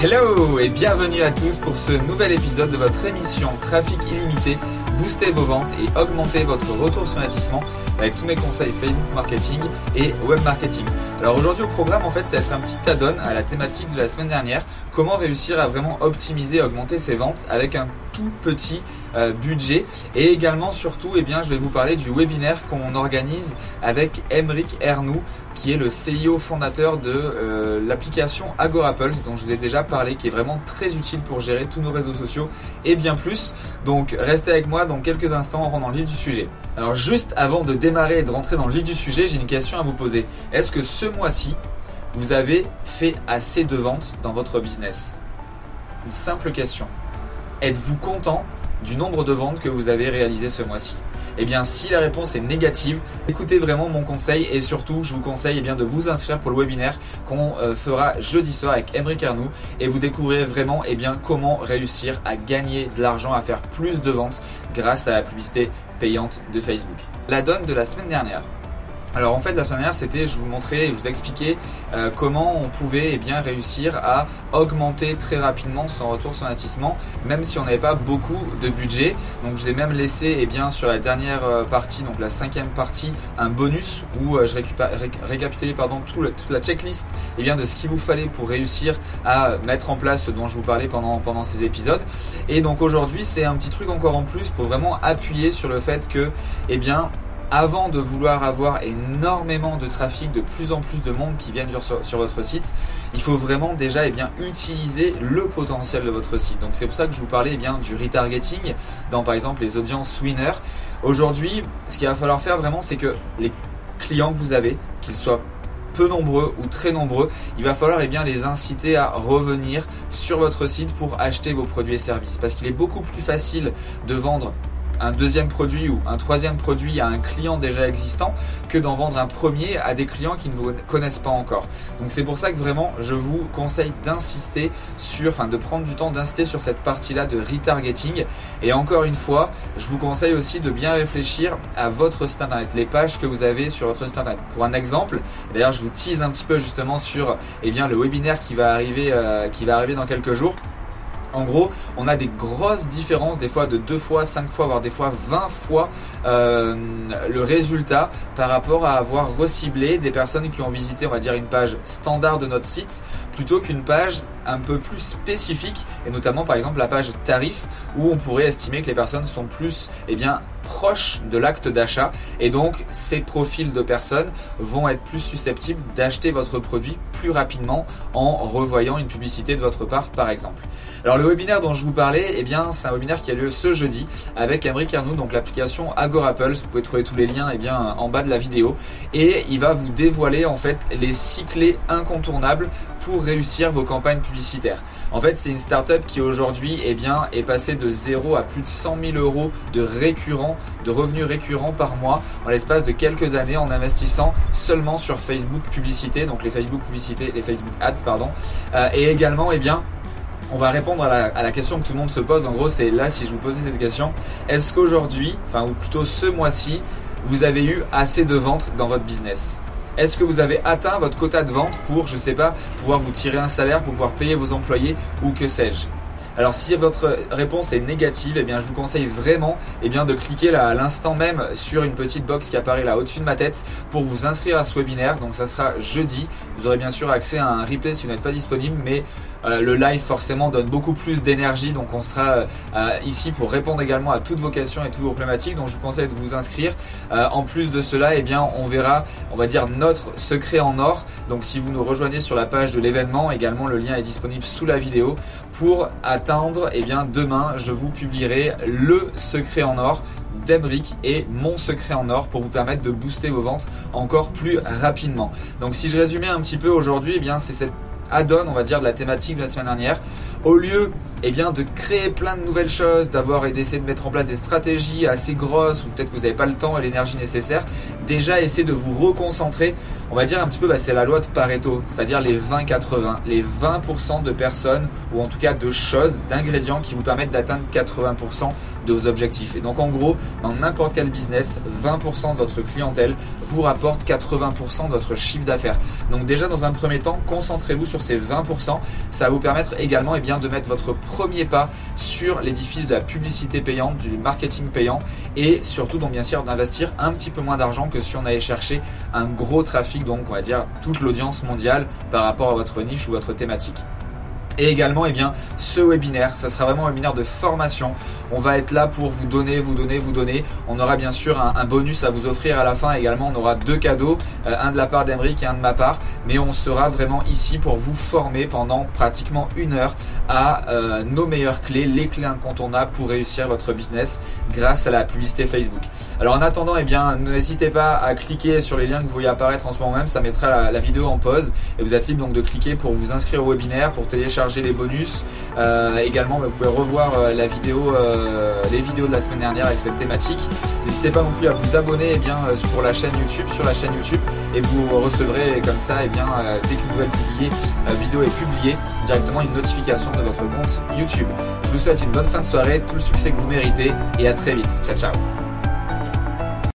Hello et bienvenue à tous pour ce nouvel épisode de votre émission Trafic illimité, booster vos ventes et augmenter votre retour sur investissement avec tous mes conseils Facebook marketing et web marketing. Alors aujourd'hui au programme en fait ça va être un petit add-on à la thématique de la semaine dernière, comment réussir à vraiment optimiser, augmenter ses ventes avec un petit euh, budget et également surtout eh bien je vais vous parler du webinaire qu'on organise avec Emric Ernou qui est le CIO fondateur de euh, l'application Agorapulse dont je vous ai déjà parlé, qui est vraiment très utile pour gérer tous nos réseaux sociaux et bien plus. Donc restez avec moi dans quelques instants, on rentre dans le vif du sujet. Alors juste avant de démarrer et de rentrer dans le vif du sujet, j'ai une question à vous poser. Est-ce que ce mois-ci, vous avez fait assez de ventes dans votre business? Une simple question. Êtes-vous content du nombre de ventes que vous avez réalisées ce mois-ci? Eh bien, si la réponse est négative, écoutez vraiment mon conseil et surtout, je vous conseille eh bien, de vous inscrire pour le webinaire qu'on euh, fera jeudi soir avec Emric Arnoux et vous découvrirez vraiment eh comment réussir à gagner de l'argent, à faire plus de ventes grâce à la publicité payante de Facebook. La donne de la semaine dernière. Alors en fait la semaine dernière c'était je vous montrais et je vous expliquais euh, comment on pouvait eh bien réussir à augmenter très rapidement son retour sur investissement même si on n'avait pas beaucoup de budget. Donc je vous ai même laissé eh bien sur la dernière euh, partie donc la cinquième partie un bonus où euh, je récapitulais pardon toute la checklist eh bien de ce qu'il vous fallait pour réussir à mettre en place ce dont je vous parlais pendant pendant ces épisodes. Et donc aujourd'hui c'est un petit truc encore en plus pour vraiment appuyer sur le fait que eh bien avant de vouloir avoir énormément de trafic, de plus en plus de monde qui viennent sur, votre site, il faut vraiment déjà eh bien, utiliser le potentiel de votre site. Donc c'est pour ça que je vous parlais eh bien, du retargeting dans par exemple les audiences winner. Aujourd'hui, ce qu'il va falloir faire vraiment, c'est que les clients que vous avez, qu'ils soient peu nombreux ou très nombreux, il va falloir eh bien, les inciter à revenir sur votre site pour acheter vos produits et services. Parce qu'il est beaucoup plus facile de vendre un deuxième produit ou un troisième produit à un client déjà existant que d'en vendre un premier à des clients qui ne vous connaissent pas encore. Donc c'est pour ça que vraiment je vous conseille d'insister sur, enfin de prendre du temps d'insister sur cette partie-là de retargeting. Et encore une fois, je vous conseille aussi de bien réfléchir à votre site internet, les pages que vous avez sur votre site internet. Pour un exemple, d'ailleurs je vous tease un petit peu justement sur eh bien, le webinaire qui va arriver, euh, qui va arriver dans quelques jours. En gros, on a des grosses différences, des fois de 2 fois, 5 fois, voire des fois 20 fois euh, le résultat par rapport à avoir reciblé des personnes qui ont visité, on va dire, une page standard de notre site plutôt qu'une page un peu plus spécifique et notamment par exemple la page tarif où on pourrait estimer que les personnes sont plus eh bien proches de l'acte d'achat et donc ces profils de personnes vont être plus susceptibles d'acheter votre produit plus rapidement en revoyant une publicité de votre part par exemple. Alors le webinaire dont je vous parlais, eh bien c'est un webinaire qui a lieu ce jeudi avec Emric Arnoux, donc l'application Agorapulse. Vous pouvez trouver tous les liens eh bien, en bas de la vidéo et il va vous dévoiler en fait les six clés incontournables pour réussir vos campagnes publicitaires. En fait, c'est une startup qui aujourd'hui eh est passée de 0 à plus de 100 000 euros de récurrents, de revenus récurrents par mois en l'espace de quelques années en investissant seulement sur Facebook publicité, donc les Facebook publicité, les Facebook ads, pardon, euh, et également eh bien, on va répondre à la, question que tout le monde se pose. En gros, c'est là si je vous posais cette question, est-ce qu'aujourd'hui, enfin ou plutôt ce mois-ci, vous avez eu assez de ventes dans votre business? Est-ce que vous avez atteint votre quota de vente pour, je sais pas, pouvoir vous tirer un salaire, pour pouvoir payer vos employés ou que sais-je? Alors si votre réponse est négative, eh bien je vous conseille vraiment eh bien, de cliquer là à l'instant même sur une petite box qui apparaît là au-dessus de ma tête pour vous inscrire à ce webinaire. Donc ça sera jeudi. Vous aurez bien sûr accès à un replay si vous n'êtes pas disponible, mais euh, le live forcément donne beaucoup plus d'énergie, donc on sera euh, ici pour répondre également à toutes vos questions et toutes vos problématiques. Donc je vous conseille de vous inscrire. Euh, en plus de cela, eh bien on verra, on va dire notre secret en or. Donc si vous nous rejoignez sur la page de l'événement, également le lien est disponible sous la vidéo pour attendre. Eh bien demain, je vous publierai le secret en or d'Embrick et mon secret en or pour vous permettre de booster vos ventes encore plus rapidement. Donc si je résumais un petit peu aujourd'hui, eh bien c'est cette add-on, on va dire, de la thématique de la semaine dernière. Au lieu eh bien, de créer plein de nouvelles choses, d'avoir d'essayer de mettre en place des stratégies assez grosses, ou peut-être que vous n'avez pas le temps et l'énergie nécessaire, déjà essayez de vous reconcentrer. On va dire un petit peu, bah, c'est la loi de Pareto, c'est-à-dire les 20-80, les 20% de personnes, ou en tout cas de choses, d'ingrédients qui vous permettent d'atteindre 80% de vos objectifs. Et donc en gros, dans n'importe quel business, 20% de votre clientèle vous rapporte 80% de votre chiffre d'affaires. Donc déjà dans un premier temps, concentrez-vous sur ces 20%. Ça va vous permettre également eh bien, de mettre votre premier pas sur l'édifice de la publicité payante, du marketing payant et surtout donc bien sûr d'investir un petit peu moins d'argent que si on allait chercher un gros trafic, donc on va dire toute l'audience mondiale par rapport à votre niche ou votre thématique. Et également, eh bien, ce webinaire, ça sera vraiment un webinaire de formation. On va être là pour vous donner, vous donner, vous donner. On aura bien sûr un, bonus à vous offrir à la fin. Également, on aura deux cadeaux, euh, un de la part d'Emeric et un de ma part. Mais on sera vraiment ici pour vous former pendant pratiquement une heure à euh, nos meilleures clés, les clés incontournables pour réussir votre business grâce à la publicité Facebook. Alors en attendant, eh bien, n'hésitez pas à cliquer sur les liens que vous voyez apparaître en ce moment même. Ça mettra la, vidéo en pause et vous êtes libre donc de cliquer pour vous inscrire au webinaire, pour télécharger les bonus. Euh, également, vous pouvez revoir euh, la vidéo, euh, les vidéos de la semaine dernière avec cette thématique. N'hésitez pas non plus à vous abonner eh bien, pour la chaîne YouTube, sur la chaîne YouTube, et vous recevrez comme ça, eh bien, dès qu'une nouvelle publiée, vidéo est publiée, directement une notification de votre compte YouTube. Je vous souhaite une bonne fin de soirée, tout le succès que vous méritez, et à très vite. Ciao ciao